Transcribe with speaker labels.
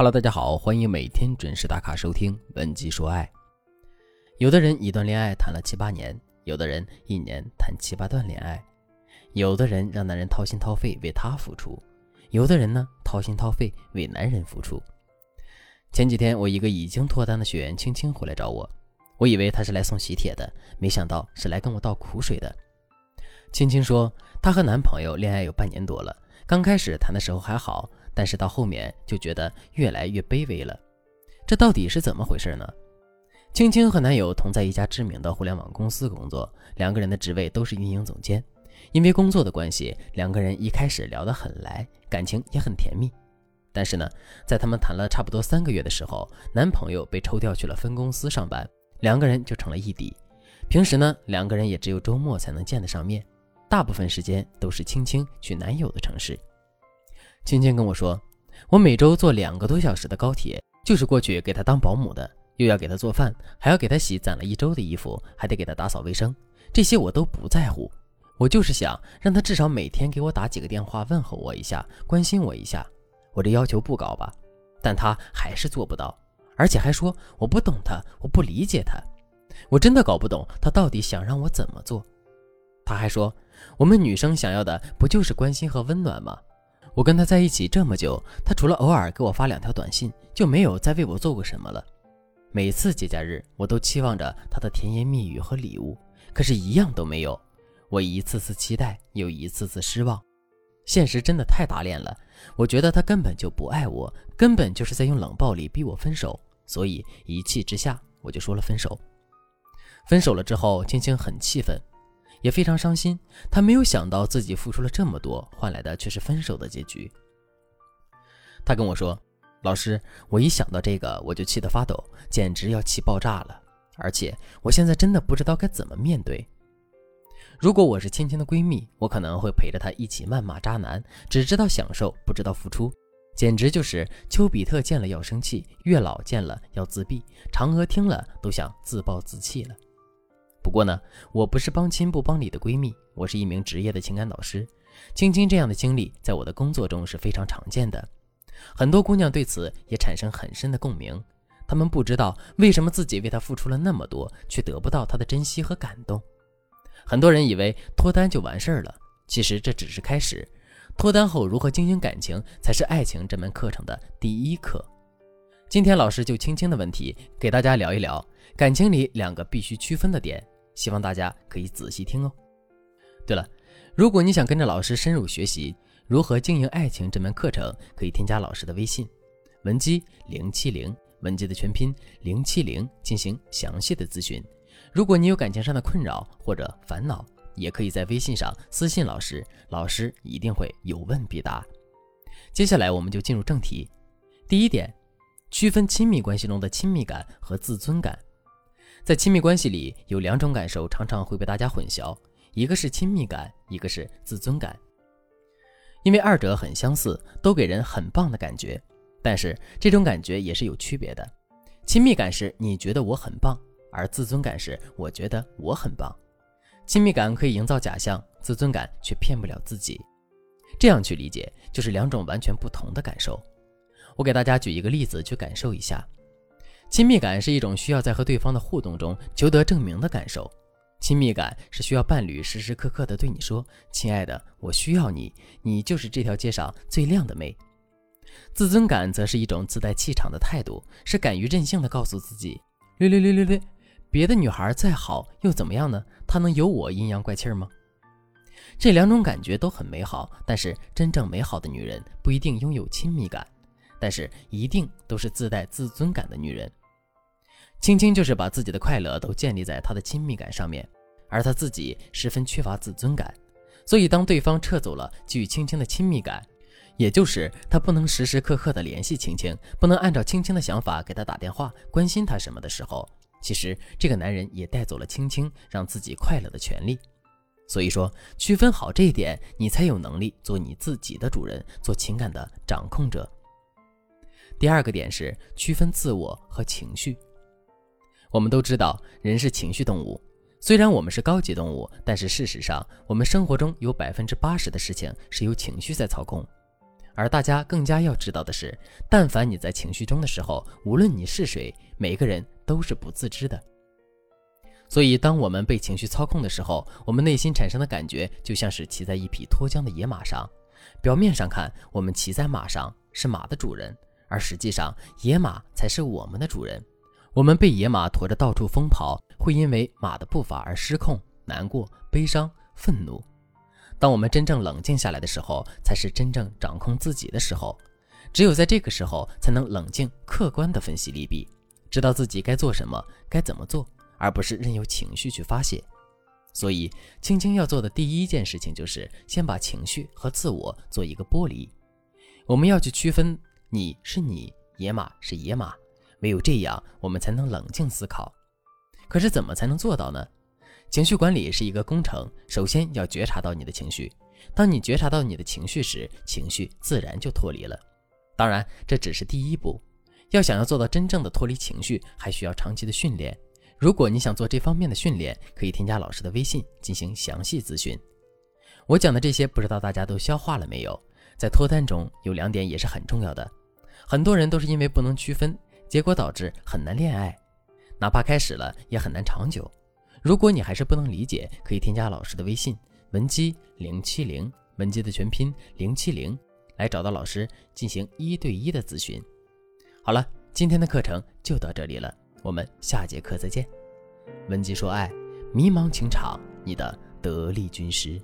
Speaker 1: Hello，大家好，欢迎每天准时打卡收听《文姬说爱》。有的人一段恋爱谈了七八年，有的人一年谈七八段恋爱，有的人让男人掏心掏肺为她付出，有的人呢掏心掏肺为男人付出。前几天，我一个已经脱单的学员青青回来找我，我以为她是来送喜帖的，没想到是来跟我倒苦水的。青青说，她和男朋友恋爱有半年多了，刚开始谈的时候还好。但是到后面就觉得越来越卑微了，这到底是怎么回事呢？青青和男友同在一家知名的互联网公司工作，两个人的职位都是运营总监。因为工作的关系，两个人一开始聊得很来，感情也很甜蜜。但是呢，在他们谈了差不多三个月的时候，男朋友被抽调去了分公司上班，两个人就成了异地。平时呢，两个人也只有周末才能见得上面，大部分时间都是青青去男友的城市。青青跟我说，我每周坐两个多小时的高铁，就是过去给他当保姆的，又要给他做饭，还要给他洗攒了一周的衣服，还得给他打扫卫生。这些我都不在乎，我就是想让他至少每天给我打几个电话，问候我一下，关心我一下。我这要求不高吧？但他还是做不到，而且还说我不懂他，我不理解他。我真的搞不懂他到底想让我怎么做。他还说，我们女生想要的不就是关心和温暖吗？我跟他在一起这么久，他除了偶尔给我发两条短信，就没有再为我做过什么了。每次节假日，我都期望着他的甜言蜜语和礼物，可是，一样都没有。我一次次期待，又一次次失望。现实真的太打脸了。我觉得他根本就不爱我，根本就是在用冷暴力逼我分手。所以一气之下，我就说了分手。分手了之后，青青很气愤。也非常伤心，他没有想到自己付出了这么多，换来的却是分手的结局。他跟我说：“老师，我一想到这个，我就气得发抖，简直要气爆炸了。而且我现在真的不知道该怎么面对。如果我是芊芊的闺蜜，我可能会陪着她一起谩骂渣男，只知道享受，不知道付出，简直就是丘比特见了要生气，月老见了要自闭，嫦娥听了都想自暴自弃了。”不过呢，我不是帮亲不帮理的闺蜜，我是一名职业的情感导师。青青这样的经历在我的工作中是非常常见的，很多姑娘对此也产生很深的共鸣。她们不知道为什么自己为他付出了那么多，却得不到他的珍惜和感动。很多人以为脱单就完事儿了，其实这只是开始。脱单后如何经营感情，才是爱情这门课程的第一课。今天老师就青青的问题给大家聊一聊感情里两个必须区分的点，希望大家可以仔细听哦。对了，如果你想跟着老师深入学习如何经营爱情这门课程，可以添加老师的微信文姬零七零，文姬的全拼零七零进行详细的咨询。如果你有感情上的困扰或者烦恼，也可以在微信上私信老师，老师一定会有问必答。接下来我们就进入正题，第一点。区分亲密关系中的亲密感和自尊感，在亲密关系里有两种感受，常常会被大家混淆，一个是亲密感，一个是自尊感。因为二者很相似，都给人很棒的感觉，但是这种感觉也是有区别的。亲密感是你觉得我很棒，而自尊感是我觉得我很棒。亲密感可以营造假象，自尊感却骗不了自己。这样去理解，就是两种完全不同的感受。我给大家举一个例子去感受一下，亲密感是一种需要在和对方的互动中求得证明的感受。亲密感是需要伴侣时时刻刻的对你说：“亲爱的，我需要你，你就是这条街上最靓的妹。”自尊感则是一种自带气场的态度，是敢于任性的告诉自己：“略略略略略，别的女孩再好又怎么样呢？她能有我阴阳怪气吗？”这两种感觉都很美好，但是真正美好的女人不一定拥有亲密感。但是一定都是自带自尊感的女人，青青就是把自己的快乐都建立在她的亲密感上面，而她自己十分缺乏自尊感，所以当对方撤走了给予青青的亲密感，也就是他不能时时刻刻的联系青青，不能按照青青的想法给他打电话关心他什么的时候，其实这个男人也带走了青青让自己快乐的权利。所以说，区分好这一点，你才有能力做你自己的主人，做情感的掌控者。第二个点是区分自我和情绪。我们都知道，人是情绪动物。虽然我们是高级动物，但是事实上，我们生活中有百分之八十的事情是由情绪在操控。而大家更加要知道的是，但凡你在情绪中的时候，无论你是谁，每个人都是不自知的。所以，当我们被情绪操控的时候，我们内心产生的感觉就像是骑在一匹脱缰的野马上。表面上看，我们骑在马上是马的主人，而实际上，野马才是我们的主人。我们被野马驮着到处疯跑，会因为马的步伐而失控、难过、悲伤、愤怒。当我们真正冷静下来的时候，才是真正掌控自己的时候。只有在这个时候，才能冷静、客观地分析利弊，知道自己该做什么、该怎么做，而不是任由情绪去发泄。所以，青青要做的第一件事情就是先把情绪和自我做一个剥离。我们要去区分，你是你，野马是野马。唯有这样，我们才能冷静思考。可是，怎么才能做到呢？情绪管理是一个工程，首先要觉察到你的情绪。当你觉察到你的情绪时，情绪自然就脱离了。当然，这只是第一步。要想要做到真正的脱离情绪，还需要长期的训练。如果你想做这方面的训练，可以添加老师的微信进行详细咨询。我讲的这些，不知道大家都消化了没有？在脱单中有两点也是很重要的。很多人都是因为不能区分，结果导致很难恋爱，哪怕开始了也很难长久。如果你还是不能理解，可以添加老师的微信文姬零七零，文姬的全拼零七零，来找到老师进行一对一的咨询。好了，今天的课程就到这里了，我们下节课再见。文姬说爱，迷茫情场，你的得力军师。